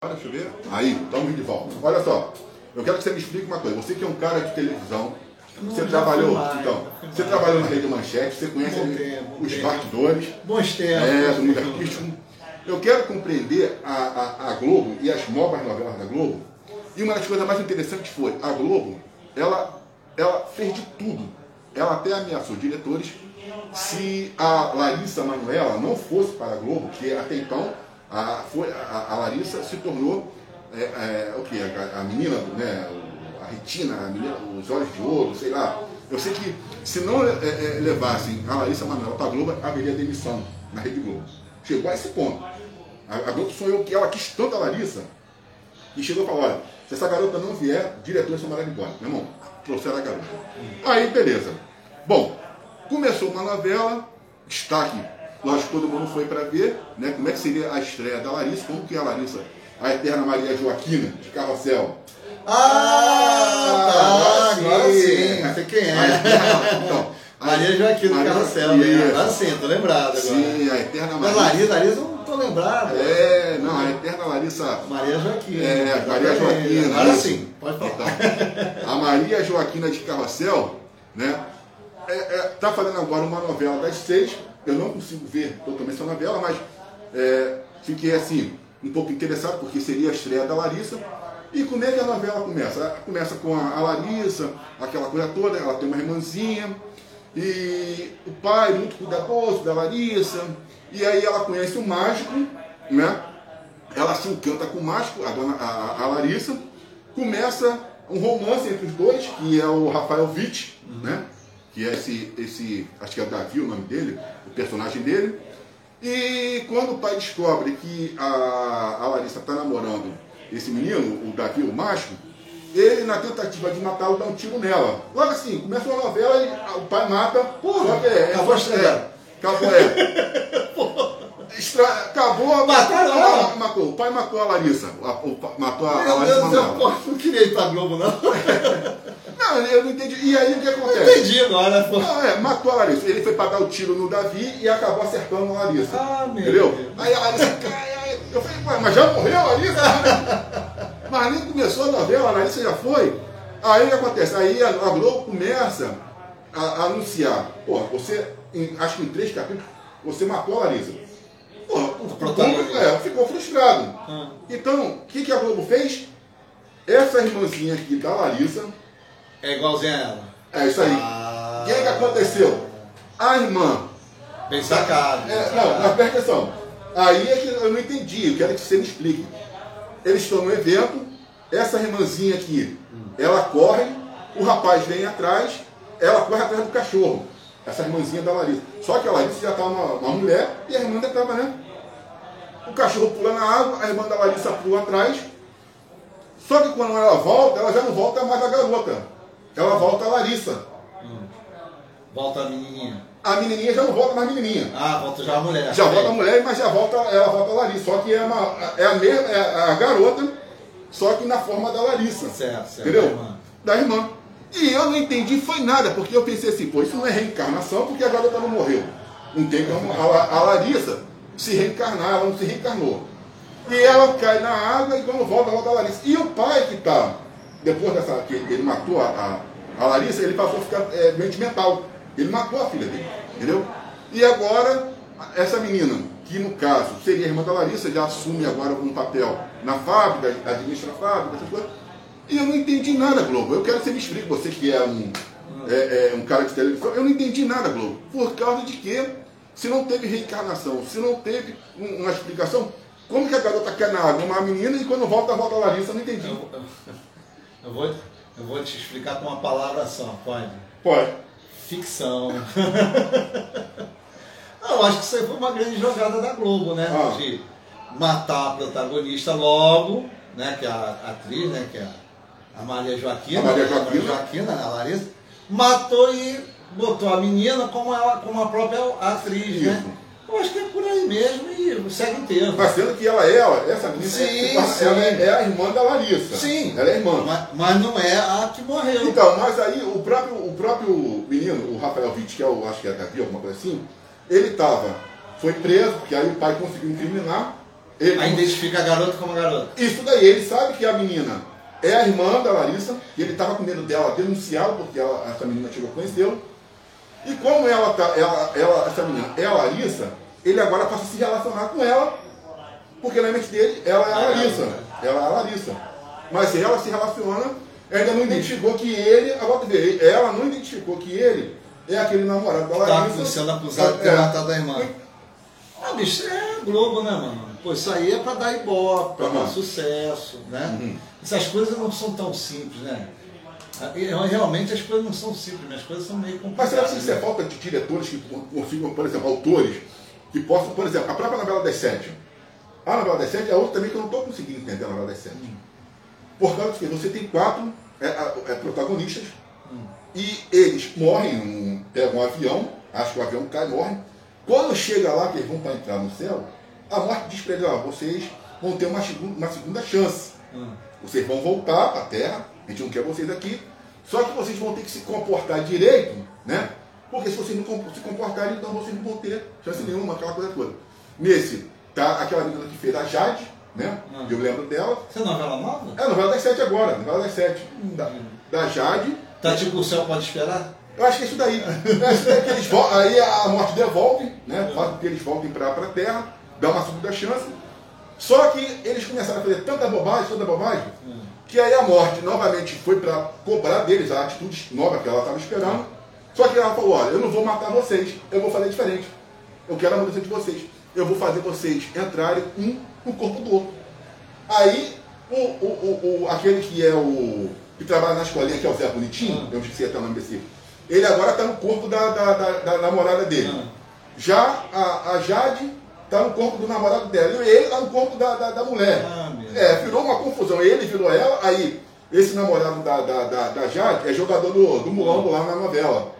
Deixa eu ver. Aí, estamos de volta. Olha só, eu quero que você me explique uma coisa. Você que é um cara de televisão, você trabalhou, então, você trabalhou na Rede Manchete, você conhece tempo, os tempo. bastidores Bons tempos. é, do mundo artístico. Eu quero compreender a, a, a Globo e as novas novelas da Globo. E uma das coisas mais interessantes foi, a Globo, ela, ela fez de tudo. Ela até ameaçou diretores se a Larissa Manoela não fosse para a Globo, que até então a, foi, a, a Larissa se tornou é, é, o que? A, a menina, né, a retina, a menina, os olhos de ouro, sei lá. Eu sei que se não é, é, levassem a Larissa Manoela para a Globo, haveria demissão na Rede Globo. Chegou a esse ponto. A, a Globo sonhou que ela quis tanto a Larissa e chegou e falou, olha, se essa garota não vier, diretor chamaram ela embora. Meu irmão, trouxeram a garota. Aí, beleza. Bom, começou uma novela, destaque, lógico que todo mundo foi para ver, né, como é que seria a estreia da Larissa, como que é a Larissa, a eterna Maria Joaquina, de Carrossel. Ah, tá, agora sim. Sei quem A é. eterna- então, a- Maria Joaquim do Maria- Carrossel, né? Agora sim, tô lembrado agora. Sim, a eterna Mas Maria. Larissa, Larissa, eu não tô lembrado. É, não, a eterna Larissa Maria Joaquim. É, Maria Joaquina, Agora sim, pode falar. Então, a Maria Joaquina de Carrossel, né? É, é, tá fazendo agora uma novela das seis. Eu não consigo ver totalmente essa novela, mas é, fiquei assim, um pouco interessado, porque seria a estreia da Larissa. E como é que a novela começa? Ela Começa com a, Larissa, aquela coisa toda, ela tem uma irmãzinha, e o pai muito cuidadoso da Larissa, e aí ela conhece o mágico, né? ela se encanta com o mágico, a, dona, a, a Larissa, começa um romance entre os dois, que é o Rafael Witt, né? Que é esse, esse, acho que é Davi o nome dele, o personagem dele. E quando o pai descobre que a, a Larissa está namorando esse menino, o Davi, o mágico, ele, na tentativa de matá-lo, dá um tiro nela. Logo assim, começa uma novela e o pai mata. que é, acabou a é, estrela. Acabou, é. Extra... Acabou, matou, ela. matou. O pai matou a Larissa. A- o matou a, a Meu Larissa Deus pô, não queria ir pra Globo, não. Não, eu não entendi. E aí o que acontece? Entendi agora, pô. Não, é, matou a Larissa. Ele foi para dar o tiro no Davi e acabou acertando a Larissa. Ah, meu Entendeu? Deus. Aí a Larissa cai, aí eu falei, "Ué, mas já morreu a Larissa? mas nem começou a novela, a Larissa já foi. Aí o que acontece? Aí a, a Globo começa a, a anunciar, pô, você, em- acho que em três capítulos, você matou a Larissa. Pô, o público é, ficou frustrado. Ah. Então, o que, que a Globo fez? Essa irmãzinha aqui da Larissa, É igualzinha a ela. é isso aí. Ah. O que, aconteceu? A irmã Bem sacado. é, não, mas presta atenção. Aí é que eu não entendi, eu quero que você me explique. Eles estão no evento, essa irmãzinha aqui, ela corre, o rapaz vem atrás, ela corre atrás do cachorro. Essa irmãzinha da Larissa. Só que a Larissa já estava uma, uma mulher e a irmã ainda estava, né? O cachorro pula na água, a irmã da Larissa pula atrás. Só que quando ela volta, ela já não volta mais a garota. Ela volta a Larissa. Volta a menininha. A menininha já não volta mais menininha. Ah, volta já a mulher. Já volta a mulher, mas já volta, ela volta a Larissa. Só que é, uma, é a mesma, é a garota, só que na forma da Larissa. Certo, certo. Entendeu? da irmã. Da irmã. E eu não entendi, foi nada, porque eu pensei assim, pô, isso não é reencarnação, porque a garota não morreu. Não tem como. A, a Larissa se reencarnar, ela não se reencarnou. E ela cai na água e quando volta, volta a Larissa. E o pai que tá, depois dessa, que ele matou a, a, a Larissa, ele passou a ficar é, doente mental. Ele matou a filha dele, entendeu? E agora, essa menina, que no caso seria a irmã da Larissa, já assume agora um papel na fábrica, administra a fábrica, essas coisas. E eu não entendi nada, Globo. Eu quero que você me explique, você que é um, é, é, um cara de televisão, eu não entendi nada, Globo. Por causa de que, se não teve reencarnação, se não teve um- uma explicação, como que a garota quer na água uma menina e quando volta, volta a Larissa? Eu não entendi. Eu, vou, eu vou te explicar com uma palavra só, pode? Pode. Ficção. Não, eu acho que isso aí foi uma grande jogada da Globo, né? Ah. De matar a protagonista logo, né? Que é a atriz, né? Que é a Maria Joaquina. A Maria né? Joaquina. Joaquina, né? a Larissa. Matou e botou a menina como, ela, como a própria atriz, né? Isso. Eu acho que é mesmo e segue inteiro. Mas sendo que ela é, ela, essa menina, Sim, sim. ela é, é a irmã da Larissa. Sim. Ela é irmã. Mas, mas não é a que morreu. Então, mas aí o próprio, o próprio menino, o Rafael Witt, que é o, acho que é Davi, alguma coisa assim, ele estava, foi preso, porque aí o pai conseguiu incriminar, Ele- Aí identifica a garota como a garota. Isso daí, ele sabe que a menina é a irmã da Larissa, e ele estava com medo dela denunciá-la, porque ela- essa menina chegou a conhecê-lo. E como ela, tá, ela, ela, essa menina é a Larissa, ele agora passa a se relacionar com ela, porque na mente dele ela é a Larissa. Ela é a Larissa. Mas ela se relaciona, ainda não identificou que ele, agora vê, ela não identificou que ele é aquele namorado da Tá Larissa. sendo acusado de ter É. matado a irmã. Ah, bicho, é Globo, né, mano? Pô, isso aí é pra dar ibope, pra dar sucesso, né? Uhum. Essas coisas não são tão simples, né? Realmente as coisas não são simples, mas as coisas são meio Mas complicadas. será que isso é né? falta de diretores que consigam, por exemplo, autores que possam, por exemplo, a própria novela das sete. A novela das sete é outra também que eu não estou conseguindo entender a novela das sete. Por causa de que você tem quatro é, é, protagonistas e eles morrem, um, pegam um avião, acho que o avião cai e morrem. Quando chega lá, que eles vão para entrar no céu, a morte diz para eles, ó, vocês vão ter uma segunda, uma segunda chance. Hum. Vocês vão voltar para a Terra, a gente não quer vocês aqui, só que vocês vão ter que se comportar direito, né? Porque se vocês não se comportarem, então vocês não vão ter chance nenhuma, aquela coisa toda. Nesse, tá aquela menina que fez a Jade, né? Ah. Eu lembro dela. Isso é novela nova? É novela das sete agora, novela das sete. Da, da Jade. Tá tipo o céu pode esperar? Eu acho que é isso daí. É isso daí que eles aí a morte devolve, né? Faz com que eles voltem para a Terra, dá uma segunda chance. Só que eles começaram a fazer tanta bobagem, tanta bobagem, que aí a morte novamente foi para cobrar deles a atitude nova que ela estava esperando. Só que ela falou, olha, eu não vou matar vocês, eu vou fazer diferente. Eu quero a mudança de vocês. Eu vou fazer vocês entrarem um no corpo do outro. Aí, o, o, o, o- aquele que é o. que trabalha na escolinha, que é o Zé Bonitinho, Ah. eu esqueci até o nome desse. Ele agora está no corpo da, da, da, da namorada dele. Ah. Já a, a Jade está no corpo do namorado dela. E ele está no corpo da, da, da mulher. Ah, é, virou uma confusão. Ele virou ela, aí esse namorado da, da, da, da Jade é jogador do, do Mulambo lá na novela.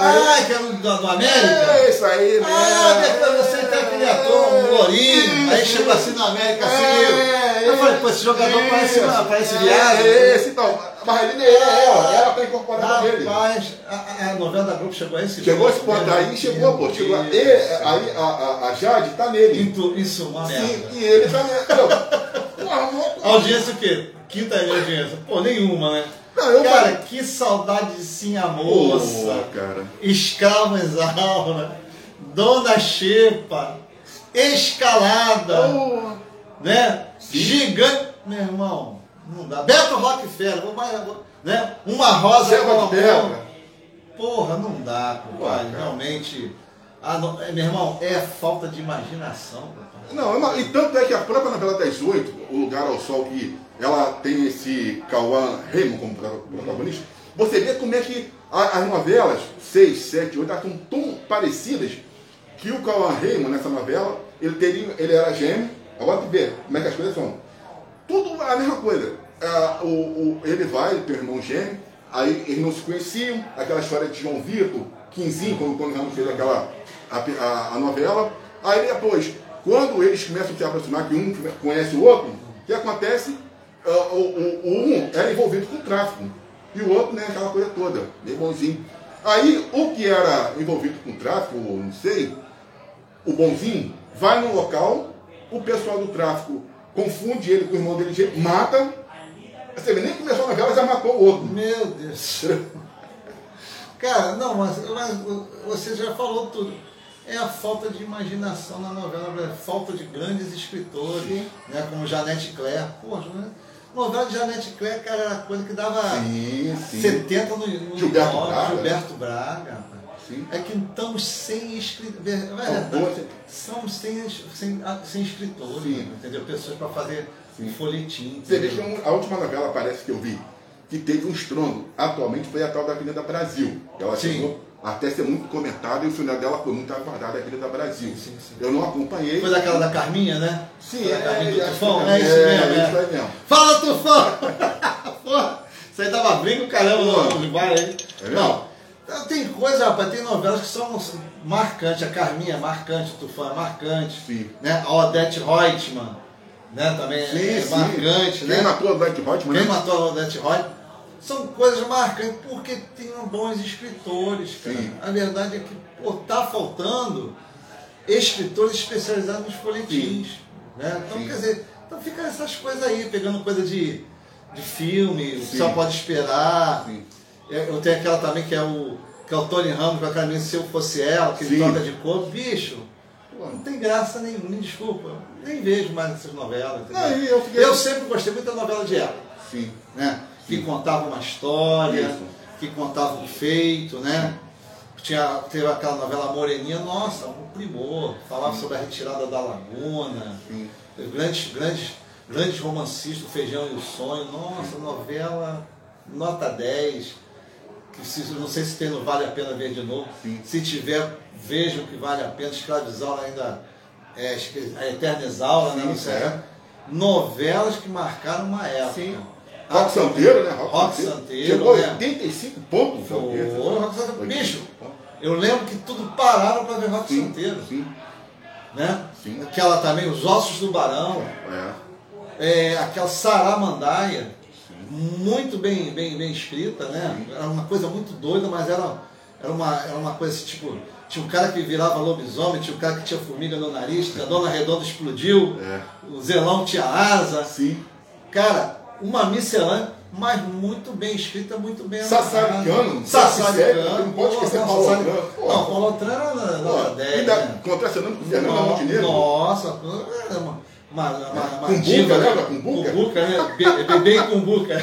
Ah, que é do, do América? É isso aí, né? Ah, depois você tem aquele ator, um lourinho, aí chegou assim no América, assim, É, eu, eu falei, pô, esse jogador parece, isso. parece É, viado. esse, então. Mas ele é ela, ela está incorporada nele. Rapaz, a, a- novela da Globo chegou a esse Chegou esse ponto, aí chegou, pô, chegou a, e, aí a, a, Jade tá nele. Isso, isso, uma Sim, e ele tá nele. Não, Porra. Audiência o quê? Quinta audiência? Pô, nenhuma, né? Não, eu cara, falei- que saudade de sim a moça, cara. escrava exaura, dona Xepa, escalada, Pô. né? Gigante. Meu irmão, não dá. Beto Rockefeller, vou mais, né? Uma rosa Selva com pedra. Porra, não dá, compadre. cara. Realmente. Ah, não, é, meu irmão, é falta de imaginação, compadre. Não, não, e tanto é que a própria novela das oito, O Lugar ao Sol, que ela tem esse Cauã Raymond como pro- protagonista, você vê como é que as novelas, seis, sete, oito, elas estão tão parecidas que o Cauã Raymond, nessa novela, ele, teria, ele era gêmeo, agora tu vê como é que as coisas são. Tudo a mesma coisa. Ah, o, o- ele vai, ele tem um irmão gêmeo, aí eles não se conheciam, aquela história de João Vitor, Quinzinho, quando o Tony Ramos fez aquela a, a- a novela. Aí depois, quando eles começam a se aproximar, que um conhece o outro, o que acontece? Ah, o, o- o um era envolvido com tráfico. E o outro, né, aquela coisa toda, meio bonzinho. Aí o que era envolvido com tráfico, não sei, o bonzinho, vai no local, o pessoal do tráfico confunde ele com o irmão dele, mata. Você vê, nem começou a novela, já matou o outro. Meu Deus. Cara, não, mas, mas você já falou tudo. É a falta de imaginação na novela, brasileira, falta de grandes escritores, Sim. né, como Janete Claire. Pô, né? Novela de Janete cara, era coisa que dava Sim, sim. 70 no, no Gilberto nove, Braga. Gilberto Braga. rapaz. Sim. É que estamos sem escritores. boa, sim. Somos sem, sem, sem escritores, Sim. entendeu? Pessoas para fazer Sim. folhetim. Você um- a última novela, parece que eu vi, que teve um estrondo, atualmente foi a tal da Avenida Brasil. Ela Sim. chegou até ser muito comentada e o final dela foi muito aguardado, a Avenida Brasil. Sim, sim. Eu não acompanhei. Foi daquela da Carminha, né? Sim, da é, Carminha do acho Tufão? que É isso é, mesmo, é é. isso aí mesmo. Fala, Tufão! Porra, isso aí dava briga caramba Porra. no bar aí. É Não, tem coisa, rapaz, tem novelas que são marcantes. A Carminha é marcante, o Tufão é marcante. Sim. Né? A Odete Reutemann, né? Também é, é marcante, Quem né? matou a Black Hotman, Quem né? matou a Odete Reutemann? São coisas marcantes porque tem bons escritores, cara. Sim. A verdade é que pô, tá faltando escritores especializados nos folhetins. Né? Então, Sim. quer dizer, então fica essas coisas aí, pegando coisa de, de filme, Sim. só pode esperar. Sim. É, Eu tenho aquela também que é o, que é o Tony Ramos com a camisa Se Eu Fosse Ela, que ele Sim. toca de cor. Bicho, Pô, não tem graça nenhuma, me desculpa. Nem vejo mais essas novelas. Não, eu fiquei- eu sempre gostei muito da novela de época, Sim. né? Que contava uma história, Isso. que contava um feito, né? Tinha, teve aquela novela Moreninha, nossa, um primor. Falava sobre a retirada da laguna, Sim. grandes, grandes, grandes romancistas, o Feijão e o Sonho. Nossa, novela nota 10. Que se, não sei se tem no Vale a Pena Ver de novo. Sim. Se tiver, vejam que vale a pena. Escravizaura ainda é a Eterna Isaura, né? Sim, Não sei. é. Novelas que marcaram uma época. Sim. Rock Santeiro, né? Rock Santeiro, Chegou né? 85 pontos. Foi, Rock Santeiro. 85 Bicho, eu lembro que tudo pararam para ver Rock Sim, Santeiro. sim, Né? Sim. Aquela também, Os Ossos do Barão. é. É, aquela Saramandaia, muito bem, bem, bem escrita, né? Era uma coisa muito doida, mas era, era, uma, era uma coisa tipo, tinha um cara que virava lobisomem, tinha um cara que tinha formiga no nariz, a dona redonda explodiu, É. o zelão tinha asa. Sim. Cara, uma miscelânea, mas muito bem escrita, muito bem Sassaricano, Sassaricano. não pode esquecer Paulo pô. Não, Paulo Otran era nota Pô, 10, ainda né? contracenando com o Fernando Montenegro. Nossa, era uma, uma, uma, uma Cumbuca, diva, lembra? Cumbuca? Cumbuca, né? Be- Bebê e cumbuca.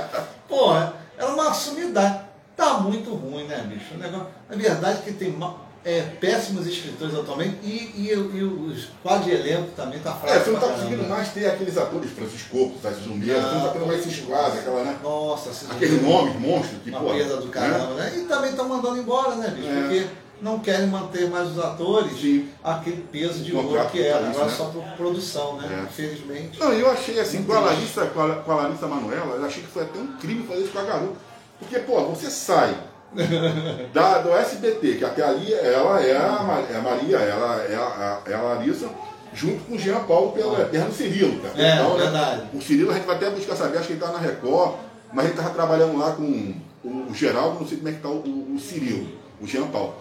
Porra, era uma sumidade. Tá muito ruim, né, bicho? O negócio, a verdade é que tem ma- é, péssimos escritores atualmente e, e, e os quadros de elenco também tá fraco. É, você não tá conseguindo caramba. mais ter aqueles atores, Francisco Sérgio Jumeira, você não tá tendo mais esses quadros, aquela, né? Nossa, Aquele nome, monstro, que, uma pô. perda do caramba, né? E também estão mandando embora, né, bicho? É. Porque não querem manter mais os atores Sim. aquele peso de ouro que era. vitalício, Agora né? só por produção, né? É. Infelizmente. Não, eu achei assim, com a. Larissa, com a, com a Larissa Manoela, eu achei que foi até um crime fazer isso com a garota. Porque, pô, você sai da, do SBT, que até ali ela é a, é a Maria, ela é a, é a Larissa, junto com o Jean Paulo pelo Eterno Cirilo. Tá? É, né, verdade. o Cirilo a gente vai até buscar saber, acho que ele tá na Record, mas ele tava trabalhando lá com o, Geraldo, não sei como é que tá o, o, Cirilo, o Jean Paulo.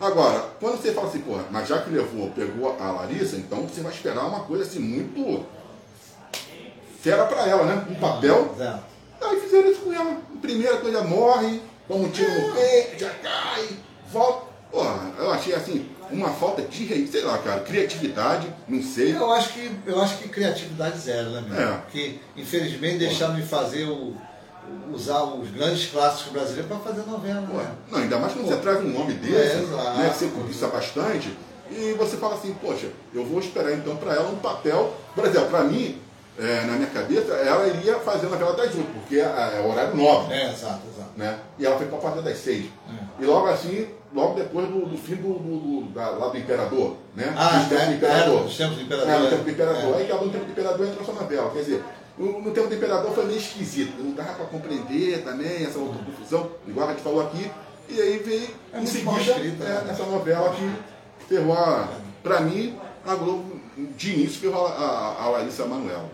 Agora, quando você fala assim, porra, mas já que levou, pegou a Larissa, então você vai esperar uma coisa assim muito fera pra ela, né? Um papel. É. Aí fizeram isso com ela. Primeira coisa, morre, toma um tiro no peito, já cai, volta. Porra, eu achei assim, uma falta de, sei lá, cara, criatividade, não sei. Eu acho que, eu acho que criatividade zero, né, meu? É. Porque, infelizmente, deixaram de fazer o, usar os grandes clássicos brasileiros para fazer novela, né? não, ainda mais quando Pô. você traz um nome É, desse, exato. né, você cobiça bastante, e você fala assim, poxa, eu vou esperar então para ela um papel, por exemplo, para mim, é, na minha cabeça, ela iria fazer a novela das oito, porque é, é horário nobre, É, exato, exato. né? E ela foi para a partir das seis. É. E logo assim, logo depois do, do fim do, do, do- da, lá do Imperador, né? Ah, Dos tempos é, do Imperador. era dos tempos do Imperador, É, no é. tempo do Imperador. É. Aí acabou no tempo do Imperador e entrou só novela. Quer dizer, no, no tempo do Imperador foi meio esquisito. Não dava para compreender também essa outra confusão, igual a gente falou aqui. E aí veio É em seguida escrita, é, né? essa novela que ferrou a. Pra mim, a Globo de início ferrou a, a, a Larissa Manoela.